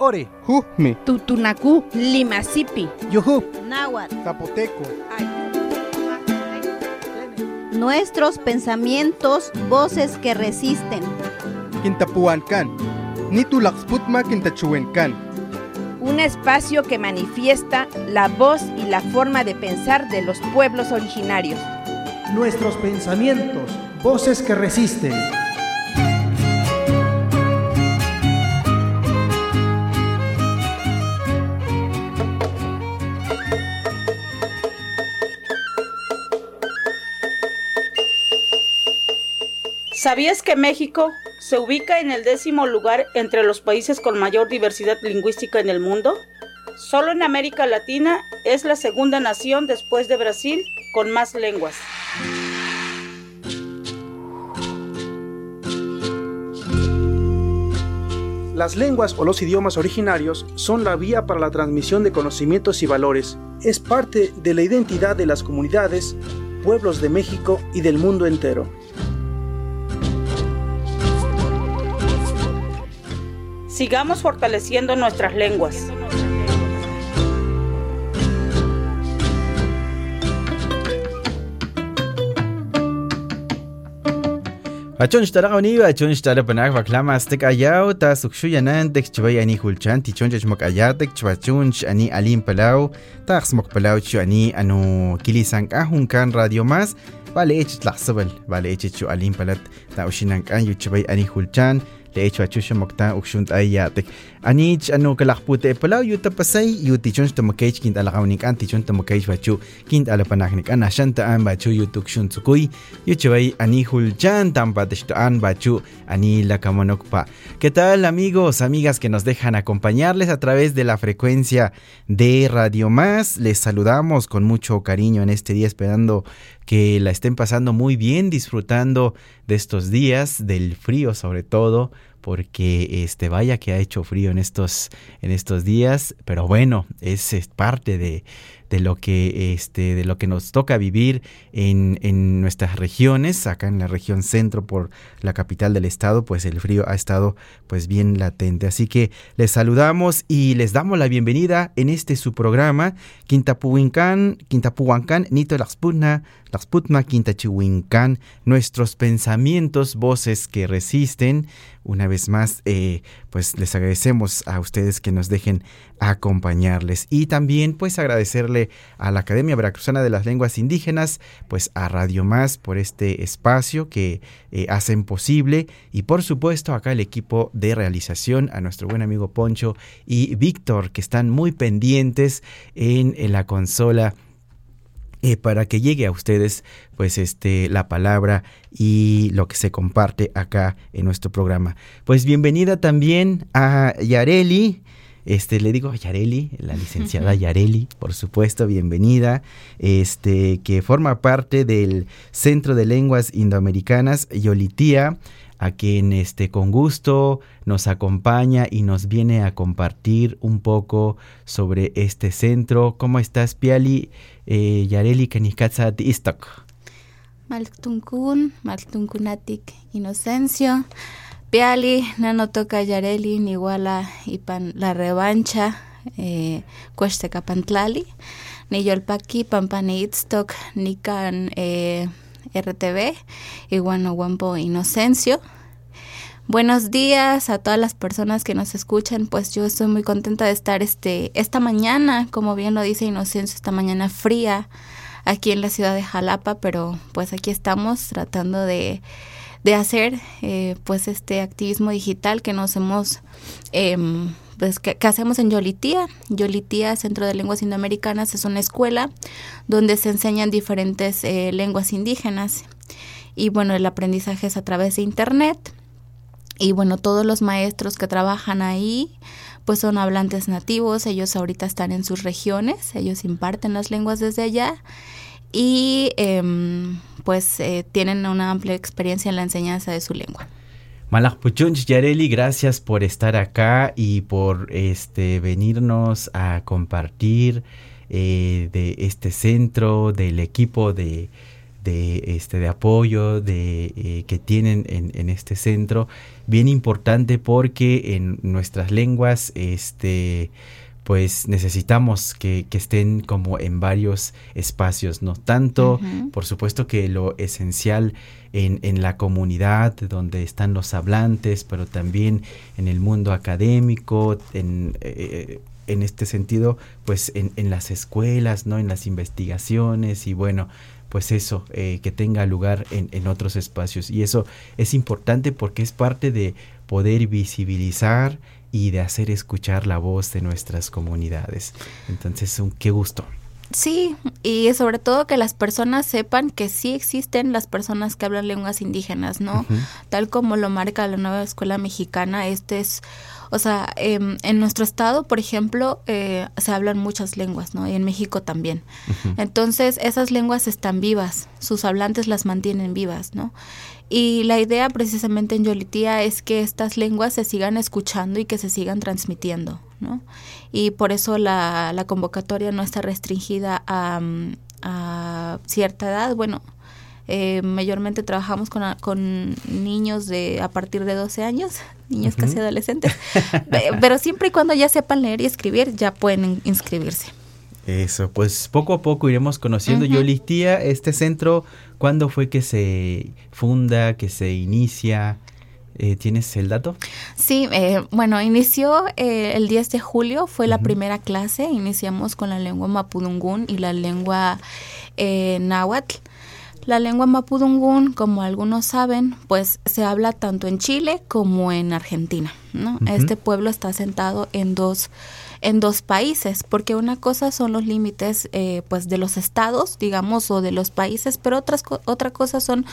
ore. Jujmi. Tutunacu, Limasipi. Yuhu. Náhuatl. Zapoteco. Nuestros pensamientos, voces que resisten. Quintapuancan. Nitulaxputma quintachuencan. Un espacio que manifiesta la voz y la forma de pensar de los pueblos originarios. Nuestros pensamientos, voces que resisten. ¿Sabías que México se ubica en el décimo lugar entre los países con mayor diversidad lingüística en el mundo? Solo en América Latina es la segunda nación después de Brasil con más lenguas. Las lenguas o los idiomas originarios son la vía para la transmisión de conocimientos y valores. Es parte de la identidad de las comunidades, pueblos de México y del mundo entero. Sigamos fortaleciendo nuestras lenguas. Achon shtara goniba, achon shtara panak baklama astek ayao, ta sukshu yanan tek chbay ani hulchan, ti chonja chmok ayatek chbachun ani alim palau, ta xmok palau chu ani anu kilisan kahun kan radio mas, vale ech tlaxsabal, vale ech chu alim palat, ta ushinan kan yu chbay ani hulchan, le hecho achusha mokta ukshunt ayatek. Anich ano kalakpute palaw yu tapasay yu tichon tamakech kint alakawnik an tichon tamakech bachu kint alapanaknik an ashanta an bachu yu tukshun tsukuy yu chavay ani hulchan tampateshto an bachu ani lakamonokpa. ¿Qué tal amigos, amigas que nos dejan acompañarles a través de la frecuencia de Radio Más? Les saludamos con mucho cariño en este día esperando que la estén pasando muy bien, disfrutando de estos días, del frío sobre todo, porque este vaya que ha hecho frío en estos en estos días, pero bueno, es, es parte de, de lo que este de lo que nos toca vivir en, en, nuestras regiones acá en la región centro por la capital del estado pues el frío ha estado pues bien latente. Así que les saludamos y les damos la bienvenida en este su programa Quintapuhuincán Quintapuhuancán Nito Laxputna Laxputma Quintachihuincán nuestros pensamientos voces que resisten. Una vez más eh, pues les agradecemos a ustedes que nos dejen acompañarles y también pues agradecerle a la Academia Veracruzana de las Lenguas Indígenas, pues a Radio Más por este espacio que eh, hacen posible y por supuesto acá el equipo de realización, a nuestro buen amigo Poncho y Víctor que están muy pendientes en, en la consola eh, para que llegue a ustedes pues este la palabra y lo que se comparte acá en nuestro programa. Pues bienvenida también a Yareli. Este, le digo a Yareli, la licenciada Yareli, por supuesto, bienvenida, este, que forma parte del Centro de Lenguas Indoamericanas Yolitía, a quien este, con gusto nos acompaña y nos viene a compartir un poco sobre este centro. ¿Cómo estás, Piali? Eh, Yareli Kanikatsa Istok. Maltunkun, Maltunkunatik Inocencio. Piali, Nano Toca Yareli, Niguala Ipan La Revancha, eh, Cueste Capantlali, Niyolpaki, Pampani Itztok, Nikan eh, RTV, Iguano Guampo Inocencio. Buenos días a todas las personas que nos escuchan, pues yo estoy muy contenta de estar este, esta mañana, como bien lo dice Inocencio, esta mañana fría aquí en la ciudad de Jalapa, pero pues aquí estamos tratando de de hacer eh, pues este activismo digital que nos hemos eh, pues que, hacemos en Yolitía. Yolitía, Centro de Lenguas Indoamericanas, es una escuela donde se enseñan diferentes eh, lenguas indígenas y bueno, el aprendizaje es a través de internet y bueno, todos los maestros que trabajan ahí pues son hablantes nativos, ellos ahorita están en sus regiones, ellos imparten las lenguas desde allá y eh, pues eh, tienen una amplia experiencia en la enseñanza de su lengua. Malakpuchunch Yareli, gracias por estar acá y por este venirnos a compartir eh, de este centro, del equipo de, de, este, de apoyo de, eh, que tienen en, en, este centro, bien importante porque en nuestras lenguas, este, pues necesitamos que, que, estén como en varios espacios, ¿no? Tanto, uh -huh. por supuesto que lo esencial en, en, la comunidad donde están los hablantes, pero también en el mundo académico, en, eh, en este sentido, pues en, en, las escuelas, ¿no? En las investigaciones y bueno, pues eso, eh, que tenga lugar en, en, otros espacios. Y eso es importante porque es parte de poder visibilizar y de hacer escuchar la voz de nuestras comunidades. Entonces, un, qué gusto. Sí, y sobre todo que las personas sepan que sí existen las personas que hablan lenguas indígenas, ¿no? Uh -huh. Tal como lo marca la nueva escuela mexicana, este es, o sea, eh, en nuestro estado, por ejemplo, eh, se hablan muchas lenguas, ¿no? Y en México también. Uh -huh. Entonces, esas lenguas están vivas, sus hablantes las mantienen vivas, ¿no? Y la idea precisamente en Yolitía es que estas lenguas se sigan escuchando y que se sigan transmitiendo, ¿no? Y por eso la, la convocatoria no está restringida a, a cierta edad. Bueno, eh, mayormente trabajamos con, con, niños de a partir de 12 años, niños uh -huh. casi adolescentes, pero siempre y cuando ya sepan leer y escribir ya pueden inscribirse. Eso, pues poco a poco iremos conociendo. Uh -huh. Yolitía, este centro, ¿cuándo fue que se funda, que se inicia? Eh, ¿Tienes el dato? Sí, eh, bueno, inició eh, el 10 de julio, fue uh -huh. la primera clase, iniciamos con la lengua mapudungún y la lengua eh, náhuatl. La lengua mapudungún, como algunos saben, pues se habla tanto en Chile como en Argentina. ¿no? Uh -huh. Este pueblo está asentado en dos en dos países, porque una cosa son los límites eh, pues de los estados, digamos, o de los países, pero otras otra cosa son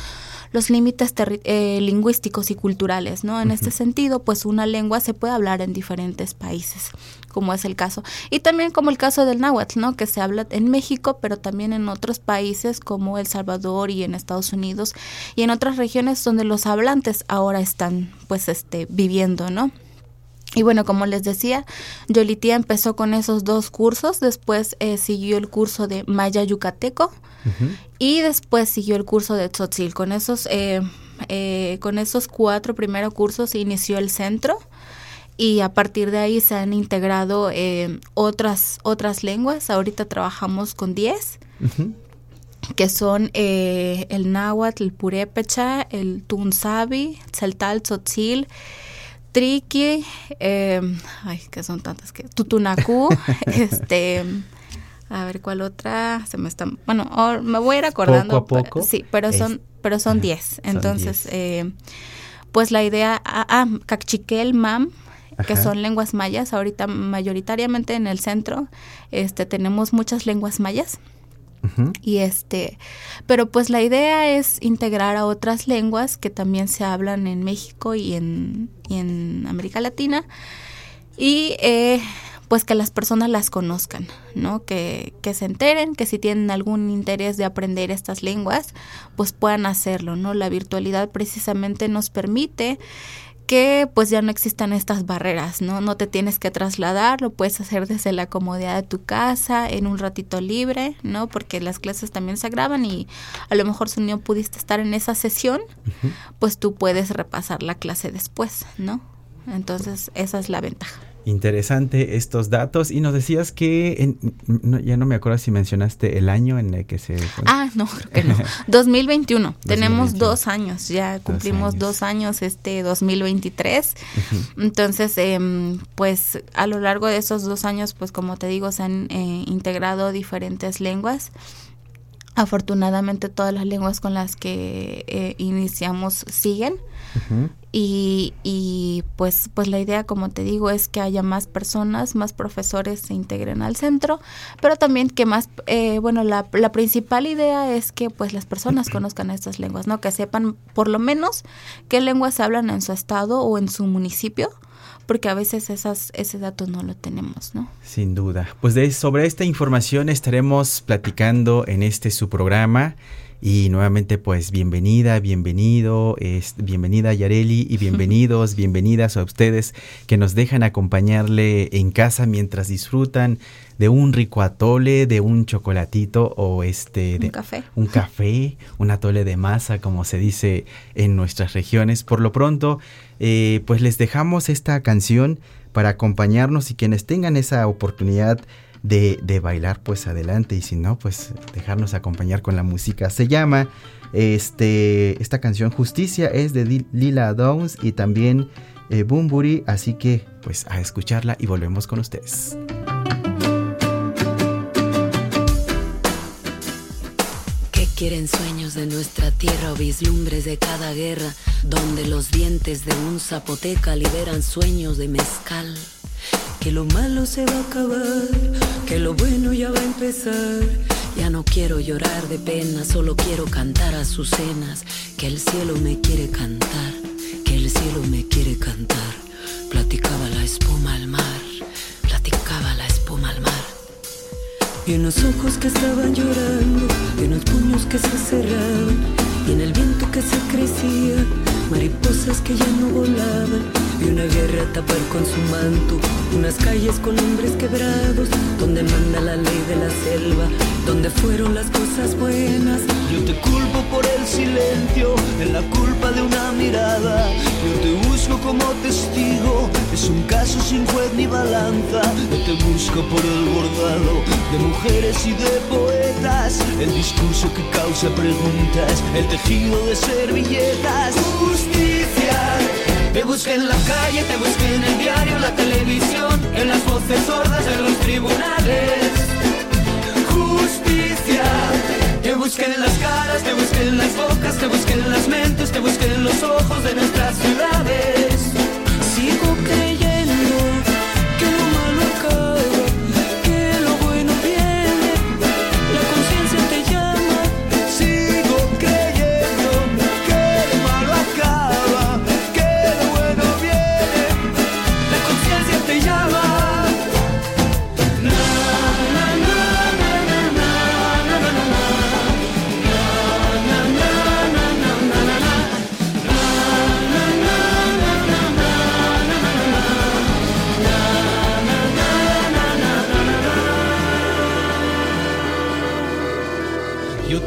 los límites eh, lingüísticos y culturales, ¿no? En uh -huh. este sentido, pues una lengua se puede hablar en diferentes países, como es el caso. Y también como el caso del náhuatl, ¿no? Que se habla en México, pero también en otros países como El Salvador y en Estados Unidos y en otras regiones donde los hablantes ahora están pues este viviendo, ¿no? Y bueno, como les decía, Yolitía empezó con esos dos cursos, después eh, siguió el curso de Maya Yucateco uh -huh. y después siguió el curso de Tzotzil. Con esos, eh, eh, con esos cuatro primeros cursos inició el centro y a partir de ahí se han integrado eh, otras, otras lenguas. Ahorita trabajamos con 10. Uh -huh que son eh, el náhuatl, el purépecha, el tunzabi, celtal, tzotzil, Triqui, eh, ay, que son tantas que Tutunacú, este, a ver cuál otra, se me está, bueno, me voy a ir acordando, poco a poco, sí, pero son, es, pero son 10, entonces, diez. Eh, pues la idea, ah, ah Cachiquel, Mam, que Ajá. son lenguas mayas, ahorita mayoritariamente en el centro, este, tenemos muchas lenguas mayas, Y este, pero pues la idea es integrar a otras lenguas que también se hablan en México y en, y en América Latina y eh, pues que las personas las conozcan, ¿no? Que, que se enteren, que si tienen algún interés de aprender estas lenguas, pues puedan hacerlo, ¿no? La virtualidad precisamente nos permite que pues ya no existan estas barreras, ¿no? No te tienes que trasladar, lo puedes hacer desde la comodidad de tu casa, en un ratito libre, ¿no? Porque las clases también se graban y a lo mejor si no pudiste estar en esa sesión, uh -huh. pues tú puedes repasar la clase después, ¿no? Entonces esa es la ventaja interesante estos datos. Y nos decías que en, no, ya no me acuerdo si mencionaste el año en el que se ah no creo que no. 2021 tenemos dos años ya cumplimos dos años, dos años este 2023 uh -huh. entonces eh, pues a lo largo de esos dos años pues como te digo se han eh, integrado diferentes lenguas. Afortunadamente todas las lenguas con las que eh, iniciamos siguen uh -huh. y, y, pues pues la idea como te digo es que haya más personas más profesores se integren al centro pero también que más eh, bueno la, la, principal idea es que pues las personas conozcan estas lenguas no que sepan por lo menos qué lenguas hablan en su estado o en su municipio porque a veces esas, ese dato no lo tenemos, ¿no? Sin duda. Pues de, sobre esta información estaremos platicando en este su programa Y nuevamente, pues bienvenida, bienvenido, es, bienvenida Yareli y bienvenidos, bienvenidas a ustedes que nos dejan acompañarle en casa mientras disfrutan de un rico atole, de un chocolatito o este de un café. Un café, un atole de masa, como se dice en nuestras regiones. Por lo pronto, eh, pues les dejamos esta canción para acompañarnos y quienes tengan esa oportunidad de, de, bailar, pues adelante. Y si no, pues dejarnos acompañar con la música. Se llama este, esta canción Justicia, es de Lila Downs y también eh, Bumburi. Así que, pues a escucharla y volvemos con ustedes. ¿Qué quieren sueños de nuestra tierra o vislumbres de cada guerra? Donde los dientes de un zapoteca liberan sueños de mezcal que lo malo se va a acabar, que lo bueno ya va a empezar. Ya no quiero llorar de pena, solo quiero cantar a sus cenas, que el cielo me quiere cantar, que el cielo me quiere cantar. Platicaba la espuma al mar, platicaba la espuma al mar. Y en los ojos que estaban llorando, y en los puños que se cerraban, y en el viento que se crecía, mariposas que ya no volaban, y una guerra a tapar con su manto, unas calles con hombres quebrados, donde manda la ley de la selva, donde fueron las cosas buenas. Yo te culpo por el silencio, en la culpa de una mirada, yo te busco como testigo, es un caso sin juez ni balanza, yo te busco por el bordado de mujeres y de poetas, el discurso que causa preguntas, el tejido de servilletas. Justicia, te busqué en la calle, te busqué en el diario, la televisión, en las voces sordas de los tribunales. Justicia, te busqué en las caras, te busqué en las bocas, te busqué en las mentes, te busqué en los ojos de nuestras ciudades. Sigo creyendo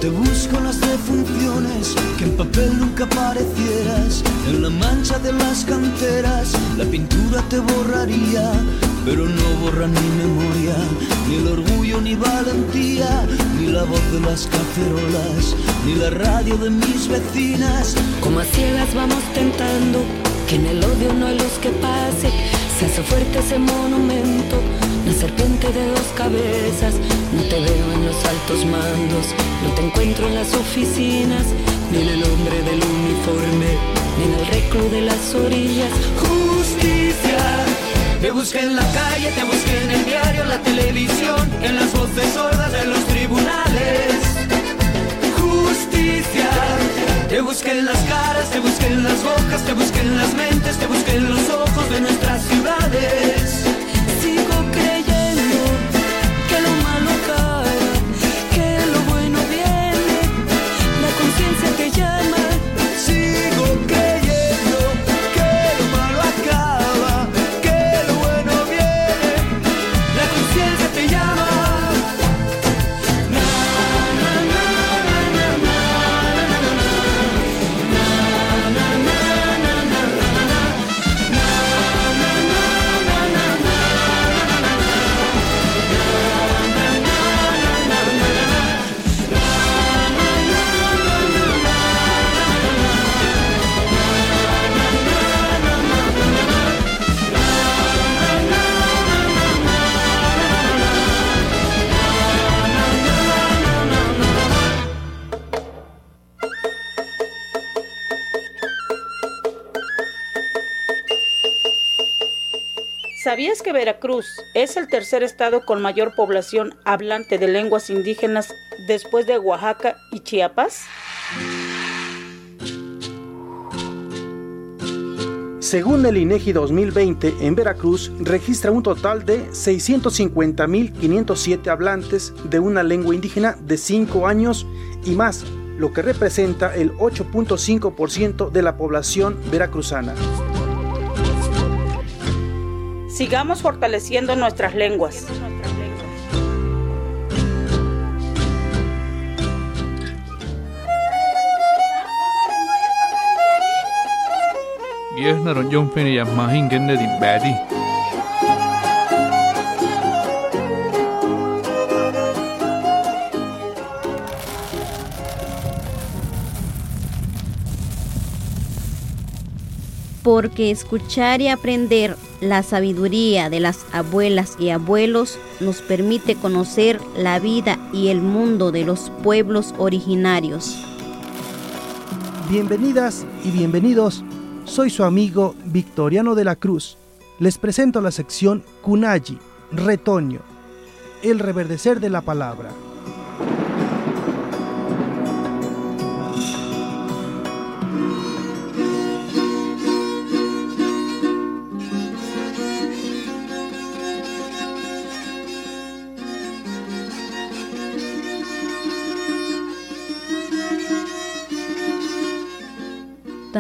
te busco en las defunciones, que en papel nunca aparecieras. En la mancha de las canteras, la pintura te borraría, pero no borra ni memoria, ni el orgullo ni valentía, ni la voz de las cacerolas, ni la radio de mis vecinas. Como a ciegas vamos tentando, que en el odio no hay luz que pase. Fuerte ese monumento, la serpiente de dos cabezas. No te veo en los altos mandos, no te encuentro en las oficinas, ni en el hombre del uniforme, ni en el reclu de las orillas. Justicia, te busqué en la calle, te busqué en el diario, la televisión, en las voces sordas de los tribunales. Justicia, te busqué en las caras, te busqué en las bocas, te busqué en las mentes, te busqué en los ojos de nuestras ciudades. Sigo creyendo ¿Sabías que Veracruz es el tercer estado con mayor población hablante de lenguas indígenas después de Oaxaca y Chiapas? Según el INEGI 2020, en Veracruz registra un total de 650.507 hablantes de una lengua indígena de 5 años y más, lo que representa el 8.5% de la población veracruzana. Sigamos fortaleciendo nuestras lenguas. Yes, badi. porque escuchar y aprender la sabiduría de las abuelas y abuelos nos permite conocer la vida y el mundo de los pueblos originarios. Bienvenidas y bienvenidos, soy su amigo Victoriano de la Cruz. Les presento la sección Kunayi, Retoño, el reverdecer de la palabra.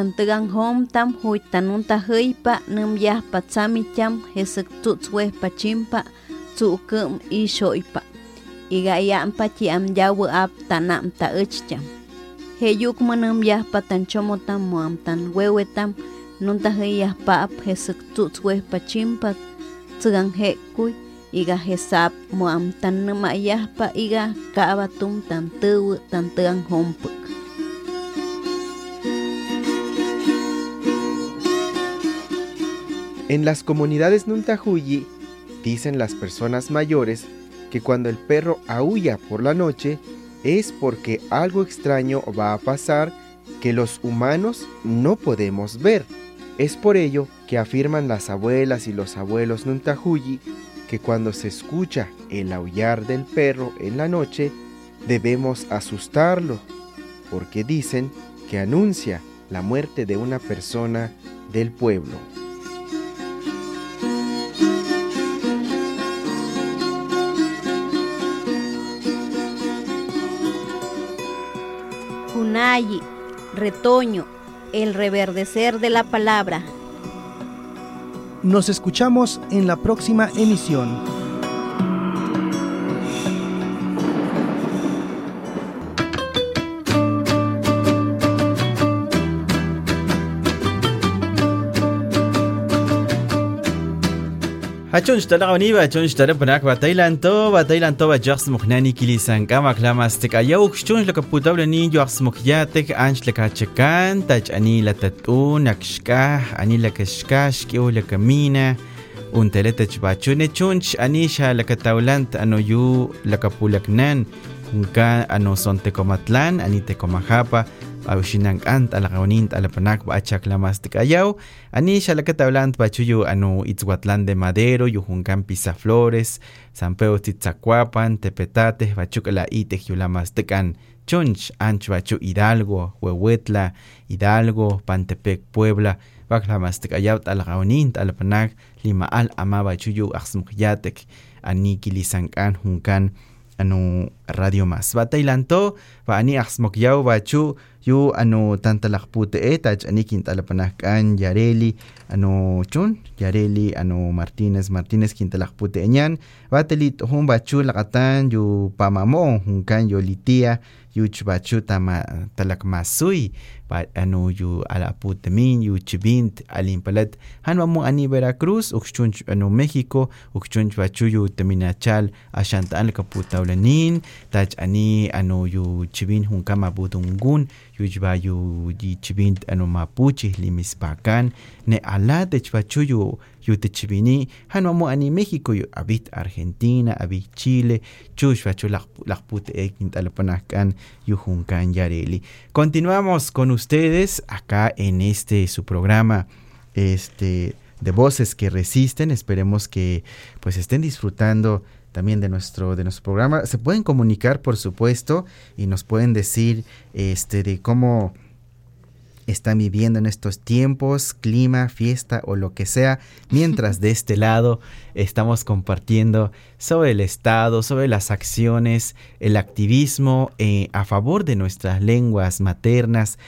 kan tegan hom tam hui tanun ta heipa nem ya patsami cham hesek tutswe pachimpa tsukum i shoipa iga yam pachi am yawu ap tanam ta uchcham heyuk manam ya patan chomotam moam tan wewetam nun ta heya pa ap hesek tutswe pachimpa tsugan hekui iga hesap moam tan nema ya pa iga kaabatum tan tewu tan tegan hompuk En las comunidades Nuntahuyi dicen las personas mayores que cuando el perro aúlla por la noche es porque algo extraño va a pasar que los humanos no podemos ver. Es por ello que afirman las abuelas y los abuelos Nuntahuyi que cuando se escucha el aullar del perro en la noche debemos asustarlo, porque dicen que anuncia la muerte de una persona del pueblo. Retoño, el reverdecer de la palabra. Nos escuchamos en la próxima emisión. هچون شتلا غونی و هچون شتلا بناک با تایلان تو با تایلان تو با جرس مخنانی کلی سنگا ما کلام استک ایا و کشون لکه پوتاو لنی جرس مخیاتک انش لکه چکان تاچ انی لتتو نکشکا انی لکشکاش کیو اون تلتچ با چونه چونش انی شا لکه تاولانت أنو یو لکه پولک نن kunka ano son tecomatlan ani tecomajapa awshinang ant ala kaunint ala panak ba achak la mastik ayaw ani shalakatablant bachuyu anu itzhuatlán de madero yujunkan flores san pedro titzacuapan tepetate bachuk la itej yulamastekan chunch anch bachu hidalgo huehuetla hidalgo pantepec puebla baklamastek ayaw ala kaunint ala panak lima al ama bachuyu aksmukyatek ani kilisankan junkan anu radio mas. Batailanto ba ani aksmokyaw bachu yu anu tantalakpute e tach ani kintalapanahkan yareli anu chun yareli anu martínez martínez kintalakpute ñan batelit hun bachu lakatan yu pamamo hunkan yu litia yu chbachu tama talakmasui ba anu yu alaputemin yu chibint alimpalat hanwamu ani veracruz ukchunch anu mexico ukchunch bachu yu teminachal ashantaan kaputawlanin tach ani anu yu chibin hunkan mabutungun yujba yu di chibint anu mapuche limispakan. Ne ala de chpachuyu yu te chibini hanwamu ani México yu abit Argentina abit Chile chushpachu lakpute ekint alapanaskan yu junkan yareli continuamos con ustedes acá en este su programa este de voces que resisten esperemos que pues estén disfrutando también de nuestro, de nuestro programa. Se pueden comunicar, por supuesto, y nos pueden decir este, de cómo están viviendo en estos tiempos, clima, fiesta o lo que sea, mientras de este lado estamos compartiendo sobre el Estado, sobre las acciones, el activismo eh, a favor de nuestras lenguas maternas,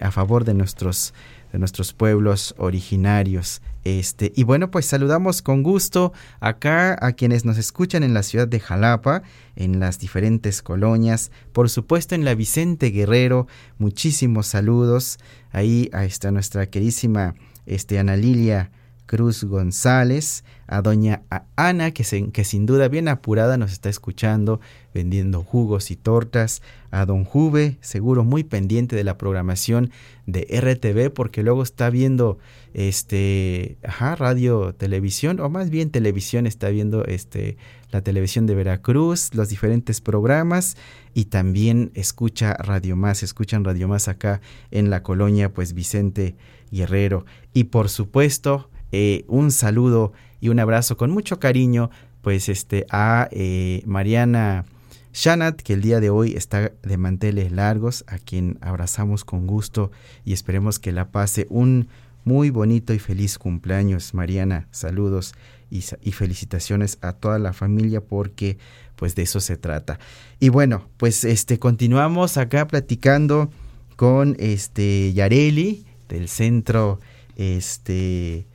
a favor de nuestros, de nuestros pueblos originarios. Este, y bueno, pues saludamos con gusto acá a quienes nos escuchan en la ciudad de Jalapa, en las diferentes colonias, por supuesto en la Vicente Guerrero, muchísimos saludos. Ahí está nuestra querísima este, Ana Lilia Cruz González, a doña Ana, que, que sin duda bien apurada nos está escuchando, vendiendo jugos y tortas, a don Juve, seguro muy pendiente de la programación de RTV, porque luego está viendo este, ajá, radio, televisión, o más bien televisión, está viendo este, la televisión de Veracruz, los diferentes programas, y también escucha Radio Más, escuchan Radio Más acá en la colonia, pues Vicente Guerrero. Y por supuesto, eh, un saludo y un abrazo con mucho cariño pues este a eh, Mariana Shanat que el día de hoy está de manteles largos a quien abrazamos con gusto y esperemos que la pase un muy bonito y feliz cumpleaños. Mariana saludos y, y felicitaciones a toda la familia porque pues de eso se trata. Y bueno pues este continuamos acá platicando con este Yareli del centro este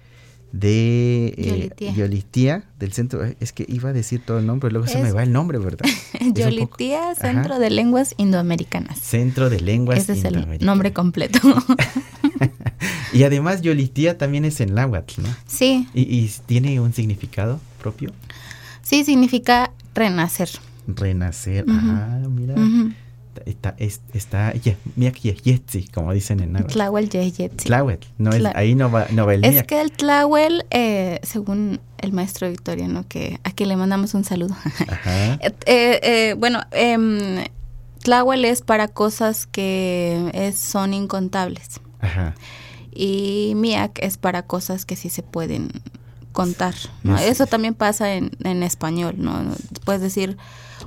de eh, Yolitía. del centro, eh, es que iba a decir todo el nombre, luego se me va el nombre, ¿verdad? Yolitía, Centro de Lenguas Indoamericanas. Centro de Lenguas Ese es el nombre completo. y además Yolitía también es en náhuatl, ¿no? Sí. ¿Y, tiene un significado propio? Sí, significa renacer. Renacer, ah, mira está, está, como dicen en náhuatl. Tlahuel yetzi. Tlahuel, no es, ahí no va, no va el Es que el Tlahuel, eh, según el maestro Victoriano, que aquí le mandamos un saludo. Ajá. Eh, eh, bueno, eh, Tlahuel es para cosas que es, son incontables. Ajá. Y Miak es para cosas que sí se pueden contar. Eso también pasa en, en español, ¿no? Puedes decir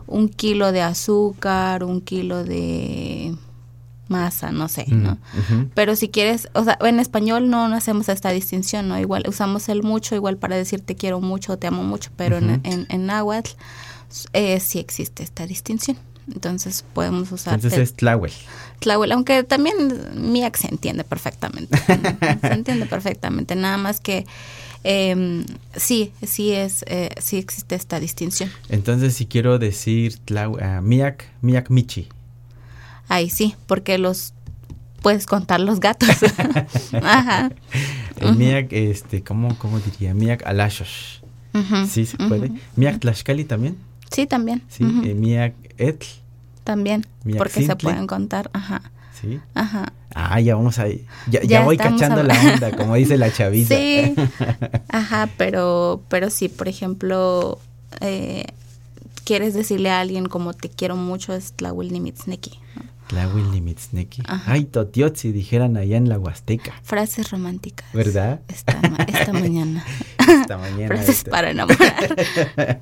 un kilo de azúcar, un kilo de masa, no sé, ¿no? Pero si quieres, o sea, en español no, hacemos esta distinción, ¿no? Igual usamos el mucho igual para decir te quiero mucho, te amo mucho, pero en, en, náhuatl eh, sí existe esta distinción. Entonces podemos usar... Entonces es tlahuel. Tlahuel, aunque también Miak se entiende perfectamente. se entiende perfectamente, nada más que eh, sí, sí es, eh, sí existe esta distinción. Entonces, si quiero decir uh, miak, miak michi. Ay, sí, porque los puedes contar los gatos. Ajá. El miak, este, ¿cómo, cómo diría? Miak alashos. sí, se puede. Miak tlaxcali también. Sí, también. Sí, eh, miak etl. También, porque se pueden contar. Ajá. Sí. Ajá. Ah, ya vamos a... Ya, ya, voy cachando la onda, como dice la chaviza. Sí. Ajá, pero, pero sí, por ejemplo, eh, quieres decirle a alguien como te quiero mucho, es Tlahuil Nimitzneki. ¿no? Tlahuil Nimitzneki. Ay, totiotzi, dijeran allá en la Huasteca. Frases románticas. ¿Verdad? Esta, esta mañana. Esta mañana. Frases este. para enamorar.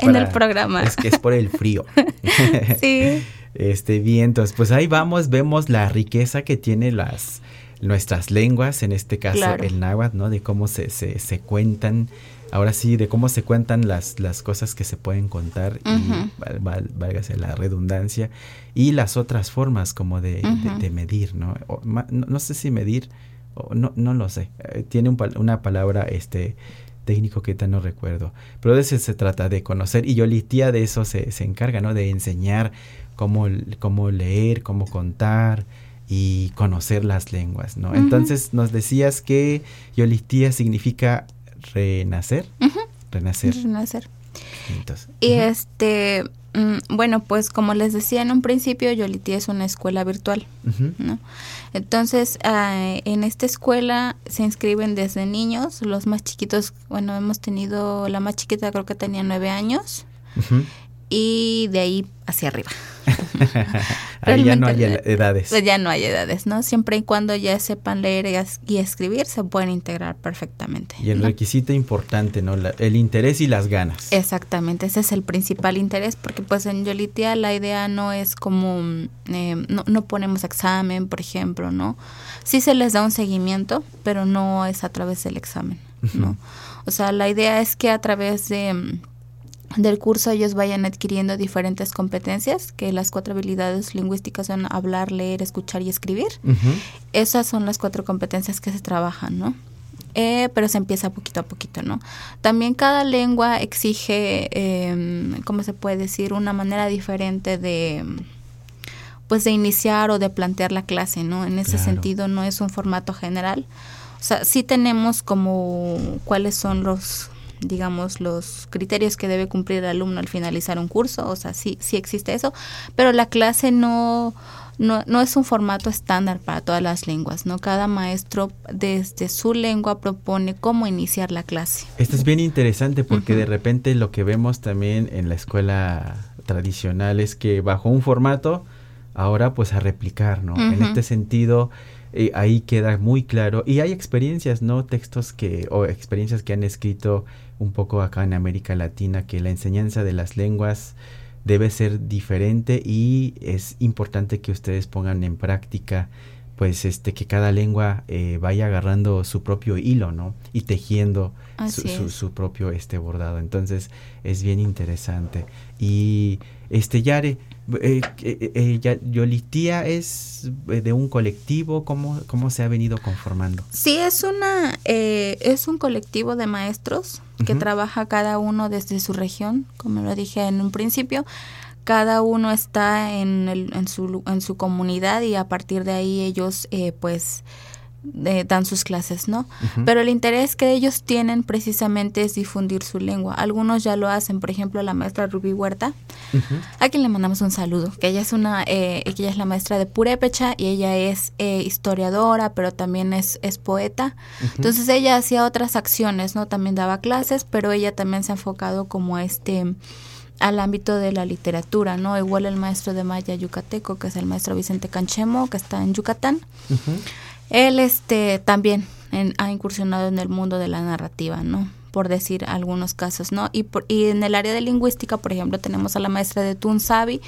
en el programa. Es que es por el frío. sí. Este, bien, entonces, pues ahí vamos, vemos la riqueza que tiene las nuestras lenguas, en este caso el náhuatl, ¿no? De cómo se, se, se, cuentan, ahora sí, de cómo se cuentan las, las cosas que se pueden contar, y válgase la redundancia, y las otras formas como de, de, medir, ¿no? ¿no? sé si medir, o no, no lo sé, eh, tiene una palabra, este, técnico que tal no recuerdo, pero de eso se trata, de conocer, y Yolitía de eso se, se encarga, ¿no? De enseñar cómo, cómo leer, cómo contar y conocer las lenguas, ¿no? Entonces nos decías que Yolistía significa renacer. Renacer. Renacer. y este, mm, bueno, pues como les decía en un principio, Yolitía es una escuela virtual, ¿no? Entonces, ah, en esta escuela se inscriben desde niños, los más chiquitos, bueno, hemos tenido, la más chiquita creo que tenía nueve años, y de ahí hacia arriba. Ahí ya no hay edades. Pues ya no hay edades, ¿no? Siempre y cuando ya sepan leer y es- y escribir, se pueden integrar perfectamente. Y el ¿no? requisito importante, ¿no? La- el interés y las ganas. Exactamente, ese es el principal interés, porque pues en Yolitia la idea no es como, eh, no, no ponemos examen, por ejemplo, ¿no? Sí se les da un seguimiento, pero no es a través del examen, ¿no? O sea, la idea es que a través de, del curso ellos vayan adquiriendo diferentes competencias, que las cuatro habilidades lingüísticas son hablar, leer, escuchar y escribir. Esas son las cuatro competencias que se trabajan, ¿no? Eh, pero se empieza poquito a poquito, ¿no? También cada lengua exige, eh, ¿cómo se puede decir? Una manera diferente de, pues, de iniciar o de plantear la clase, ¿no? En ese Claro. sentido no es un formato general. O sea, sí tenemos como cuáles son los digamos los criterios que debe cumplir el alumno al finalizar un curso, o sea, sí sí existe eso, pero la clase no no, no es un formato estándar para todas las lenguas, ¿no? Cada maestro desde su lengua propone cómo iniciar la clase. Esto es bien interesante porque de repente lo que vemos también en la escuela tradicional es que bajo un formato, ahora pues a replicar, ¿no? En este sentido, eh, ahí queda muy claro. Y hay experiencias, ¿no? Textos que, o experiencias que han escrito un poco acá en América Latina, que la enseñanza de las lenguas debe ser diferente y es importante que ustedes pongan en práctica pues este que cada lengua eh, vaya agarrando su propio hilo no y tejiendo su, su- su propio este bordado entonces es bien interesante y este Yare eh, eh, eh, ya- Yolitia es eh, de un colectivo cómo cómo se ha venido conformando Sí, es una eh, es un colectivo de maestros que trabaja cada uno desde su región, como lo dije en un principio. Cada uno está en, el- en, su, en su comunidad y a partir de ahí ellos eh, pues eh, dan sus clases, ¿no? Pero el interés que ellos tienen precisamente es difundir su lengua. Algunos ya lo hacen, por ejemplo, la maestra Rubí Huerta, a quien le mandamos un saludo, que ella es una, eh, que ella es la maestra de Purépecha y ella es eh, historiadora, pero también es, es poeta. Entonces ella hacía otras acciones, ¿no? También daba clases, pero ella también se ha enfocado como a este al ámbito de la literatura, ¿no? Igual el maestro de Maya yucateco, que es el maestro Vicente Canchemo, que está en Yucatán. Él este también en- ha incursionado en el mundo de la narrativa, ¿no? Por decir algunos casos, ¿no? Y, por- y en el área de lingüística, por ejemplo, tenemos a la maestra de Tunsabi,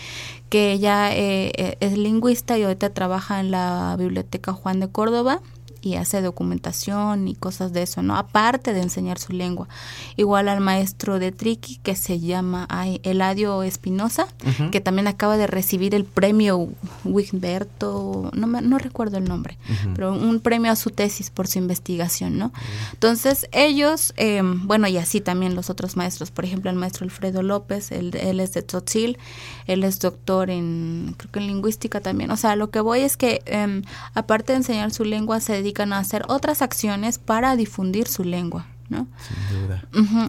que ella eh, eh, es lingüista y ahorita trabaja en la Biblioteca Juan de Córdoba y hace documentación y cosas de eso, ¿no? Aparte de enseñar su lengua. Igual al maestro de Triqui, que se llama ay, Eladio Espinosa, que también acaba de recibir el premio Wigberto, no, me- no recuerdo el nombre, Ujú. pero un premio a su tesis por su investigación, ¿no? Entonces ellos, eh, bueno, y así también los otros maestros, por ejemplo el maestro Alfredo López, él, él es de Tzotzil, él es doctor en, creo que en lingüística también, o sea, lo que voy es que em, aparte de enseñar su lengua, se dedican a hacer otras acciones para difundir su lengua, ¿no? sin duda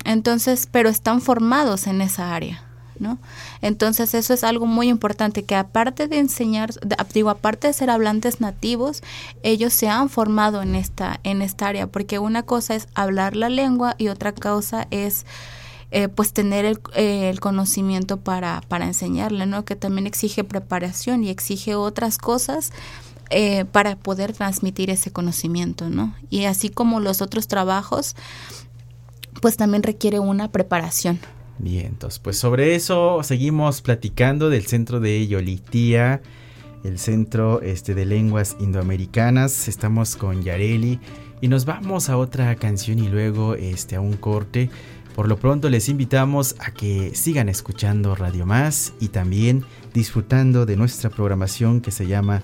Entonces, pero están formados en esa área, ¿no? Entonces, eso es algo muy importante, que aparte de enseñar, de- digo, aparte de ser hablantes nativos, ellos se han formado en esta, en esta área, porque una cosa es hablar la lengua y otra cosa es eh, pues tener el, eh, el conocimiento para, para enseñarle, ¿no? Que también exige preparación y exige otras cosas eh, para poder transmitir ese conocimiento, ¿no? Y así como los otros trabajos, pues también requiere una preparación. Bien, entonces, pues sobre eso seguimos platicando del centro de Yolitía, el centro este, de lenguas indoamericanas. Estamos con Yareli y nos vamos a otra canción y luego este, a un corte. Por lo pronto les invitamos a que sigan escuchando Radio Más y también disfrutando de nuestra programación que se llama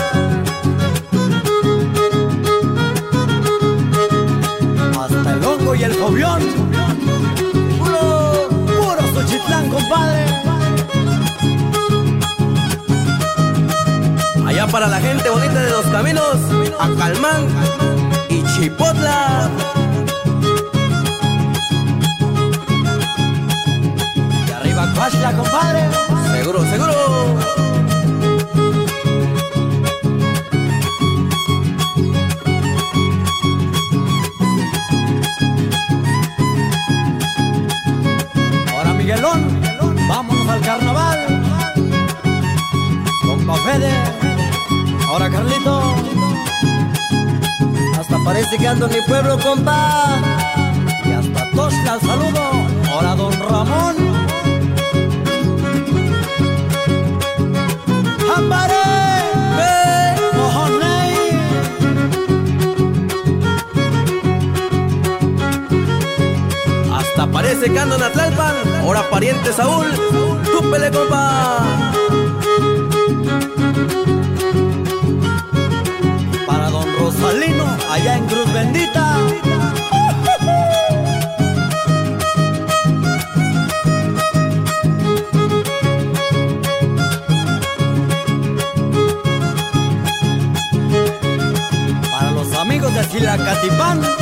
para la gente bonita de los caminos, Acalmán y Chipotla. Y arriba Coachla, compadre. Seguro, seguro. Ahora Miguelón, vámonos al carnaval. Con Fede. Ahora Carlito, hasta parece que ando en mi pueblo, compa. Y hasta Tosca saludo. Ahora don Ramón. Hasta parece que ando en Atlalpan. Ahora pariente Saúl, túpele compa. Allá en Cruz Bendita. Para los amigos de Silacatipán.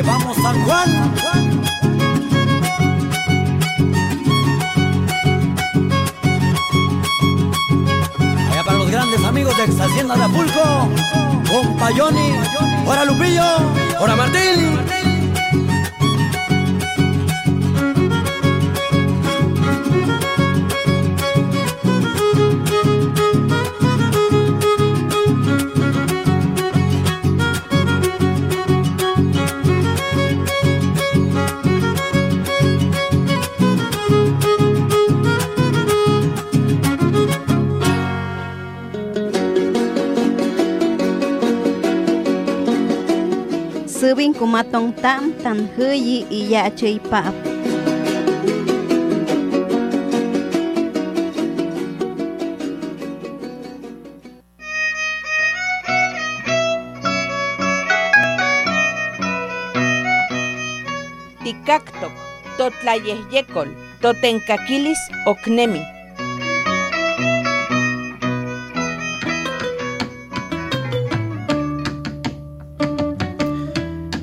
Te vamos, San Juan. Allá para los grandes amigos de Ex Hacienda de Apulco. Compa Johnny. Lupillo. Hora Martín. Subin kumatong tam tan heyi iya chay pap. Ticactoc, totlayehyecol, totencaquilis ocnemi.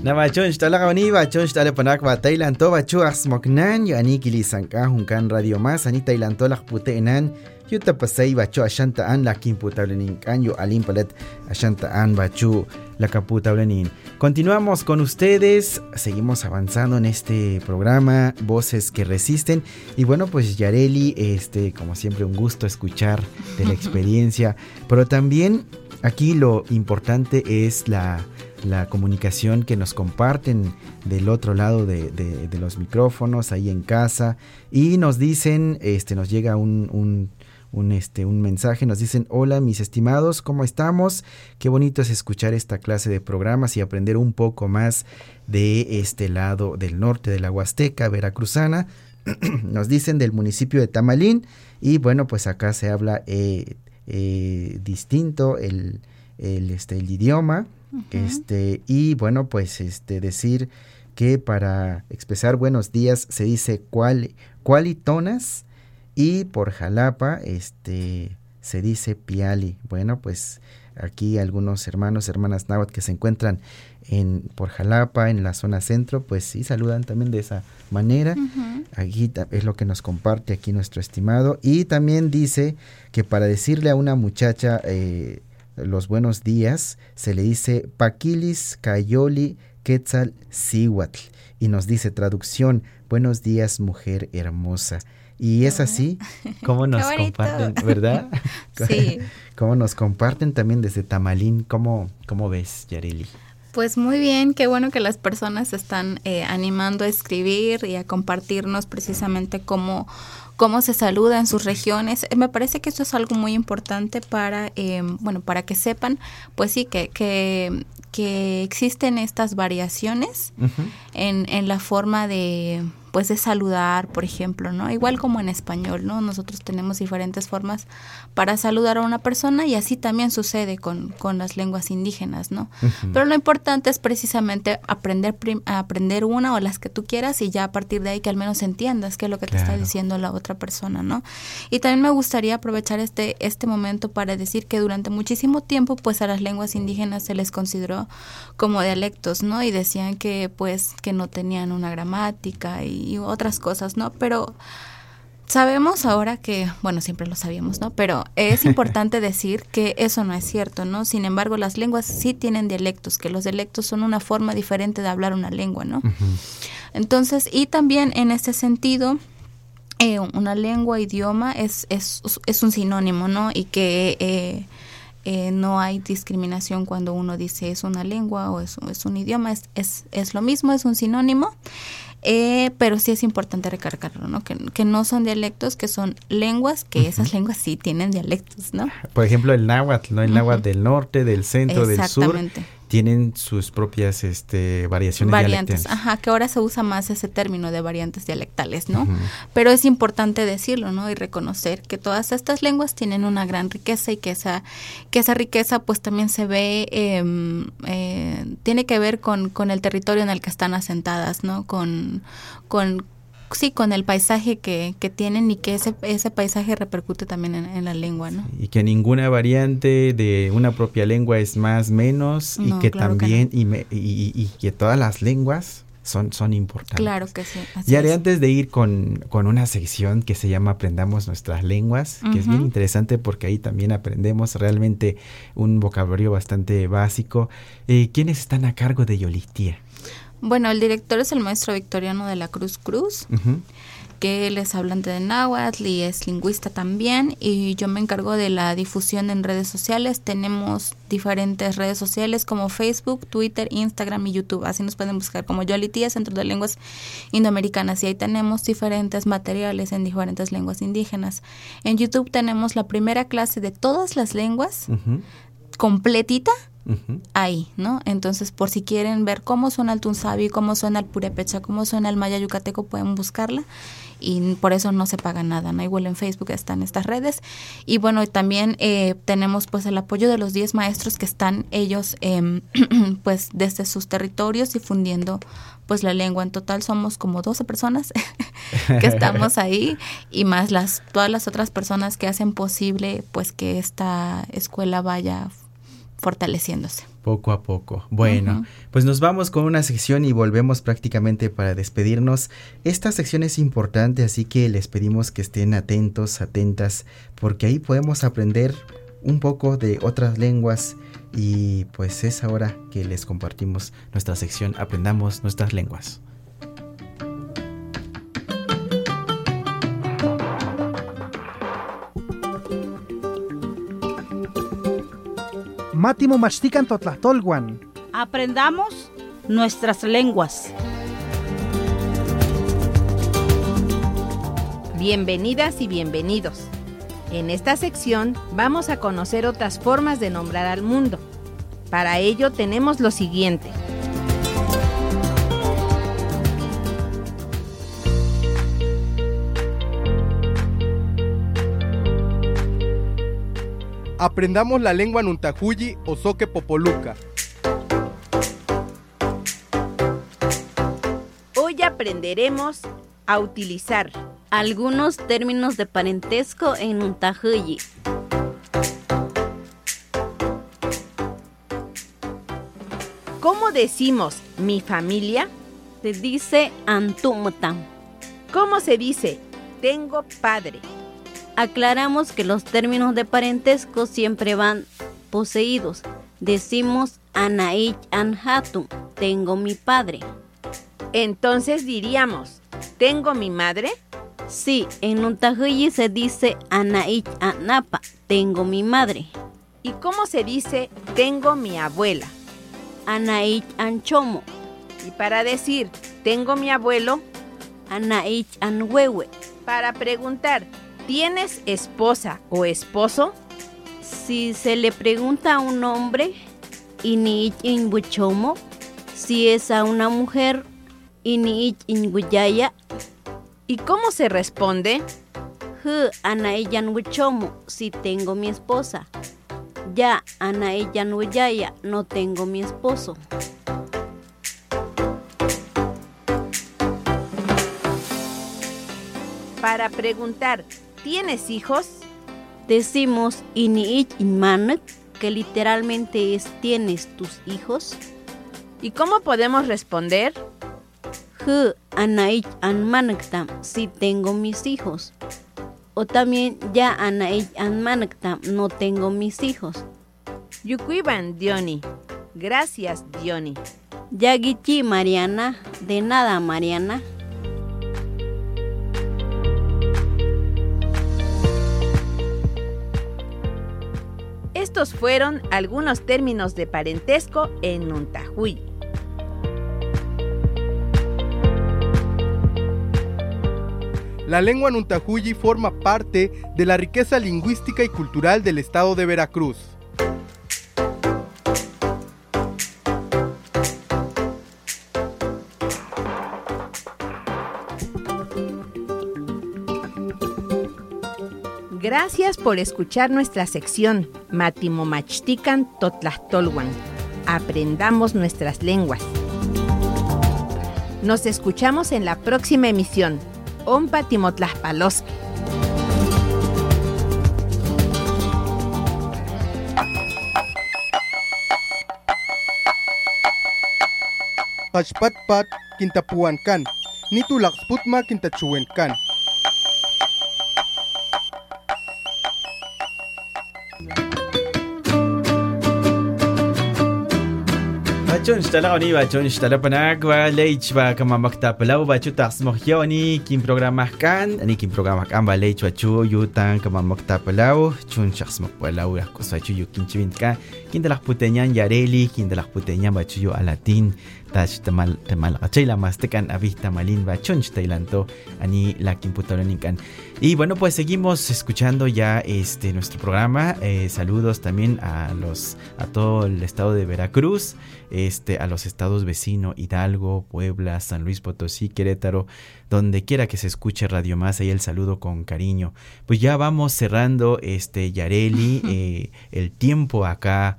Namachon shtala kawani bachon shtala panak ba Thailand to bachu asmoknan yo ani kili sanka hunkan radio más ani Thailand to lak pute enan yo tapasay bachu ashanta an la kimputablenin kan yo alim palet ashanta an bachu la kaputablenin. Continuamos con ustedes, seguimos avanzando en este programa Voces que resisten y bueno pues Yareli, este como siempre un gusto escuchar de la experiencia, pero también aquí lo importante es la la comunicación que nos comparten del otro lado de, de- los micrófonos, ahí en casa, y nos dicen, este, nos llega un, un, un, este, un mensaje, nos dicen, hola mis estimados, ¿cómo estamos? Qué bonito es escuchar esta clase de programas y aprender un poco más de este lado del norte de la Huasteca veracruzana. nos dicen del municipio de Tamalín, y bueno, pues acá se habla eh, eh, distinto el, el, este, el idioma. Este, y bueno, pues este decir que para expresar buenos días se dice cual, cualitonas y por Jalapa este se dice piali. Bueno, pues aquí algunos hermanos, hermanas náhuatl que se encuentran en por Jalapa, en la zona centro, pues sí saludan también de esa manera. Aquí es lo que nos comparte aquí nuestro estimado. Y también dice que para decirle a una muchacha eh, los buenos días, se le dice Paquilis Cayoli Quetzal Cihuatl. Y nos dice traducción, buenos días mujer hermosa. Y es así como nos comparten, ¿verdad? Sí. Como nos comparten también desde Tamalín. ¿Cómo, cómo ves, Yareli? Pues muy bien, qué bueno que las personas se están eh, animando a escribir y a compartirnos precisamente cómo, cómo se saluda en sus regiones. Eh, Me parece que eso es algo muy importante para, eh, bueno, para que sepan, pues sí, que, que, que existen estas variaciones en, en la forma de pues de saludar, por ejemplo, ¿no? Igual como en español, ¿no? Nosotros tenemos diferentes formas para saludar a una persona y así también sucede con, con las lenguas indígenas, ¿no? Pero lo importante es precisamente aprender aprender una o las que tú quieras y ya a partir de ahí que al menos entiendas qué es lo que te está diciendo la otra persona, ¿no? Y también me gustaría aprovechar este este momento para decir que durante muchísimo tiempo pues a las lenguas indígenas se les consideró como dialectos, ¿no? Y decían que pues que no tenían una gramática y, y otras cosas, ¿no? Pero Sabemos ahora que, bueno, siempre lo sabíamos, ¿no? Pero es importante decir que eso no es cierto, ¿no? Sin embargo, las lenguas sí tienen dialectos, que los dialectos son una forma diferente de hablar una lengua, ¿no? Entonces, y también en ese sentido, eh, una lengua, idioma es, es, es, un sinónimo, ¿no? Y que eh, eh, no hay discriminación cuando uno dice es una lengua o es, es un idioma, es, es, es lo mismo, es un sinónimo. Eh, pero sí es importante recargarlo, ¿no? Que, que, no son dialectos, que son lenguas, que esas lenguas sí tienen dialectos, ¿no? Por ejemplo, el náhuatl, ¿no? El náhuatl del norte, del centro, del sur tienen sus propias este, variaciones variantes, ajá, que ahora se usa más ese término de variantes dialectales, ¿no? Pero es importante decirlo, ¿no? Y reconocer que todas estas lenguas tienen una gran riqueza y que esa, que esa riqueza pues también se ve, eh, eh, tiene que ver con, con el territorio en el que están asentadas, ¿no? Con, con sí, con el paisaje que, que tienen y que ese, ese paisaje repercute también en, la lengua, ¿no? Y que ninguna variante de una propia lengua es más, menos, y que también, y, y, que todas las lenguas son, son importantes. Claro que sí. y haré antes de ir con, con, una sección que se llama Aprendamos nuestras lenguas, que es bien interesante porque ahí también aprendemos realmente un vocabulario bastante básico. Eh, ¿Quiénes están a cargo de Yolistía? Bueno, el director es el maestro Victoriano de la Cruz Cruz, que él es hablante de náhuatl y es lingüista también, y yo me encargo de la difusión en redes sociales. Tenemos diferentes redes sociales como Facebook, Twitter, Instagram y YouTube. Así nos pueden buscar como Yolitía, Centro de Lenguas Indoamericanas, y ahí tenemos diferentes materiales en diferentes lenguas indígenas. En YouTube tenemos la primera clase de todas las lenguas completita ahí, ¿no? Entonces, por si quieren ver cómo suena el tunsabi, cómo suena el purepecha, cómo suena el maya yucateco, pueden buscarla y por eso no se paga nada, ¿no? Igual en Facebook están estas redes y bueno, también eh, tenemos pues el apoyo de los 10 maestros que están ellos eh, pues desde sus territorios difundiendo pues la lengua. En total somos como 12 personas que estamos ahí y más las todas las otras personas que hacen posible pues que esta escuela vaya fortaleciéndose. Poco a poco. Bueno, pues nos vamos con una sección y volvemos prácticamente para despedirnos. Esta sección es importante, así que les pedimos que estén atentos, atentas, porque ahí podemos aprender un poco de otras lenguas y pues es ahora que les compartimos nuestra sección Aprendamos nuestras lenguas. Mátimo mastican totlatolguan. Aprendamos nuestras lenguas. Bienvenidas y bienvenidos. En esta sección vamos a conocer otras formas de nombrar al mundo. Para ello tenemos lo siguiente. Aprendamos la lengua nuntajuyi o soque popoluca. Hoy aprenderemos a utilizar algunos términos de parentesco en Nuntajuyi. ¿Cómo decimos mi familia? Se dice antumutam. ¿Cómo se dice tengo padre? Aclaramos que los términos de parentesco siempre van poseídos. Decimos Anaich Anhatum, tengo mi padre. Entonces diríamos, ¿tengo mi madre? Sí, en Untajuyi se dice Anaich Anapa, tengo mi madre. ¿Y cómo se dice tengo mi abuela? Anaich Anchomo. Y para decir tengo mi abuelo, Anaich Anhuehue. Para preguntar ¿Tienes esposa o esposo? Si se le pregunta a un hombre, Iniich Inbuchomo. Si es a una mujer, Iniich Inbuyaya. ¿Y cómo se responde? Anaiyan si tengo mi esposa. Ya Anaiyan no tengo mi esposo. Para preguntar, ¿Tienes hijos? Decimos iniich inmanek, que literalmente es ¿tienes tus hijos? ¿Y cómo podemos responder? J anaich anmanaktam si tengo mis hijos. O también ya anaich anmanaktam no tengo mis hijos. Yukuiban Diony. Gracias, Diony. Yagichi Mariana. De nada, Mariana. Estos fueron algunos términos de parentesco en Nuntahuy. La lengua Nuntahuyi forma parte de la riqueza lingüística y cultural del estado de Veracruz. Gracias por escuchar nuestra sección Matimomachtican Totlachtolwan. Aprendamos nuestras lenguas. Nos escuchamos en la próxima emisión. Ompa. Pachpatpat shtala ni bachun ni oni bachun shtala panagwa leich ba kama makta pelau bachu tasmoh yoni kim program makan, ani kim programa kan ba leich bachu yutan kama makta cun chun chasmoh pelau ya kusachu yukin kini kin de las putenyan yareli kini dah las putenyan bachu alatin avista shtailanto ani la y bueno, pues seguimos escuchando ya este nuestro programa. Eh, saludos también a los a todo el estado de Veracruz, este a los estados vecinos Hidalgo, Puebla, San Luis Potosí, Querétaro, donde quiera que se escuche Radio Más, ahí el saludo con cariño. Pues ya vamos cerrando este Yareli, eh, el tiempo acá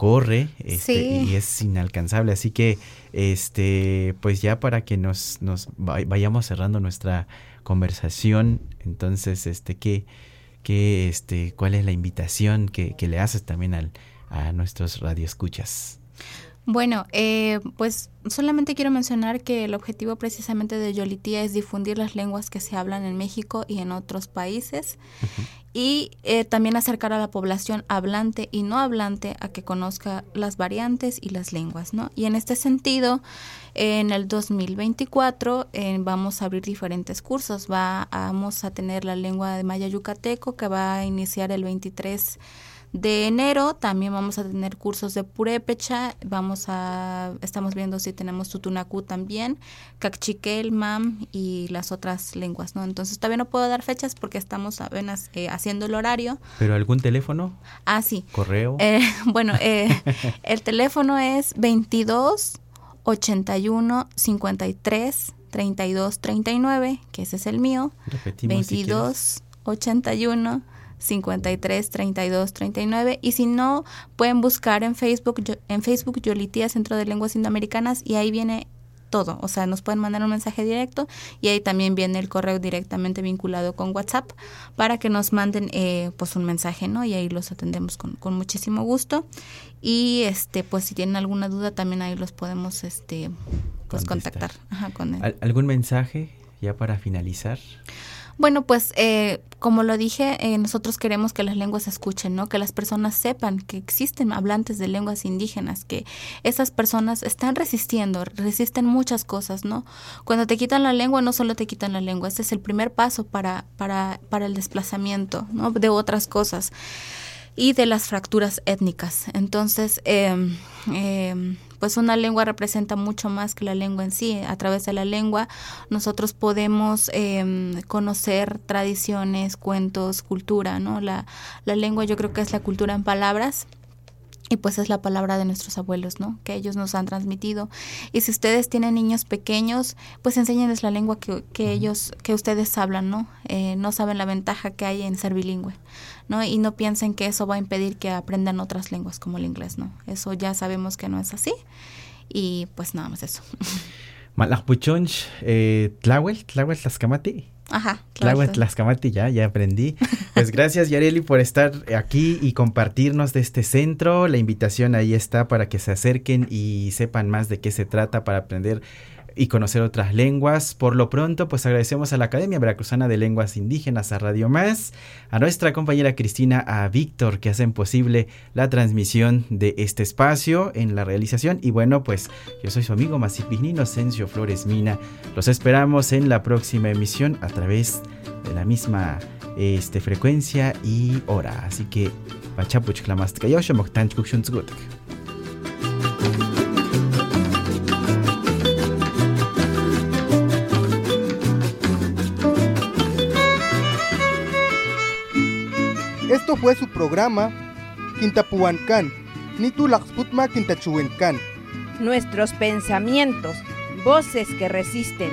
corre este, y es inalcanzable, así que este pues ya para que nos nos vayamos cerrando nuestra conversación. Entonces, este, ¿qué, qué, este, ¿cuál es la invitación que, que le haces también al, a nuestros radioescuchas? Bueno, eh, pues solamente quiero mencionar que el objetivo precisamente de Yolitía es difundir las lenguas que se hablan en México y en otros países y eh, también acercar a la población hablante y no hablante a que conozca las variantes y las lenguas, ¿no? Y en este sentido, en el 2024 eh, vamos a abrir diferentes cursos. Va, vamos a tener la lengua de maya yucateco que va a iniciar el 23 de enero también vamos a tener cursos de purépecha, vamos a, estamos viendo si tenemos tutunacú también, cachiquel, mam y las otras lenguas, ¿no? Entonces todavía no puedo dar fechas porque estamos apenas eh, haciendo el horario. ¿Pero algún teléfono? Ah, sí. ¿Correo? Eh, bueno, eh, el teléfono es 22 81 53 32 39, que ese es el mío. Repetimos 22 81 53 32 39 y si no pueden buscar en Facebook en Facebook Yolitía Centro de Lenguas Indoamericanas y ahí viene todo, o sea, nos pueden mandar un mensaje directo y ahí también viene el correo directamente vinculado con WhatsApp para que nos manden eh, pues un mensaje, ¿no? Y ahí los atendemos con, con muchísimo gusto y este pues si tienen alguna duda también ahí los podemos este pues contactar con él. ¿Algún mensaje ya para finalizar? Bueno, pues eh, como lo dije, eh, nosotros queremos que las lenguas se escuchen, ¿no? Que las personas sepan que existen hablantes de lenguas indígenas, que esas personas están resistiendo, resisten muchas cosas, ¿no? Cuando te quitan la lengua, no solo te quitan la lengua, ese es el primer paso para, para, para el desplazamiento, ¿no? De otras cosas y de las fracturas étnicas. Entonces, eh, pues una lengua representa mucho más que la lengua en sí. A través de la lengua nosotros podemos eh, conocer tradiciones, cuentos, cultura, ¿no? La, la lengua yo creo que es la cultura en palabras. Y pues es la palabra de nuestros abuelos, ¿no? Que ellos nos han transmitido. Y si ustedes tienen niños pequeños, pues enséñenles la lengua que, que ellos, que ustedes hablan, ¿no? Eh, no saben la ventaja que hay en ser bilingüe. ¿No? Y no piensen que eso va a impedir que aprendan otras lenguas como el inglés, ¿no? Eso ya sabemos que no es así. Y pues nada más eso. Malakpuchonch, eh, Tlahuel, Tlahuel. Ajá. Tlahuel Tlascamati, ya, ya aprendí. Pues gracias, Yareli, por estar aquí y compartirnos de este centro. La invitación ahí está para que se acerquen y sepan más de qué se trata para aprender y conocer otras lenguas. Por lo pronto, pues agradecemos a la Academia Veracruzana de Lenguas Indígenas, a Radio Más, a nuestra compañera Cristina, a Víctor, que hacen posible la transmisión de este espacio en la realización. Y bueno, pues yo soy su amigo Masip Inocencio Flores Mina. Los esperamos en la próxima emisión a través de la misma este, frecuencia y hora. Así que, pachapuch klamastka yosha Esto fue su programa Quintapuancan, Nitu Laxputma Quintachuencan. Nuestros pensamientos, voces que resisten.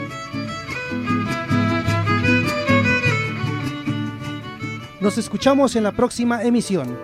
Nos escuchamos en la próxima emisión.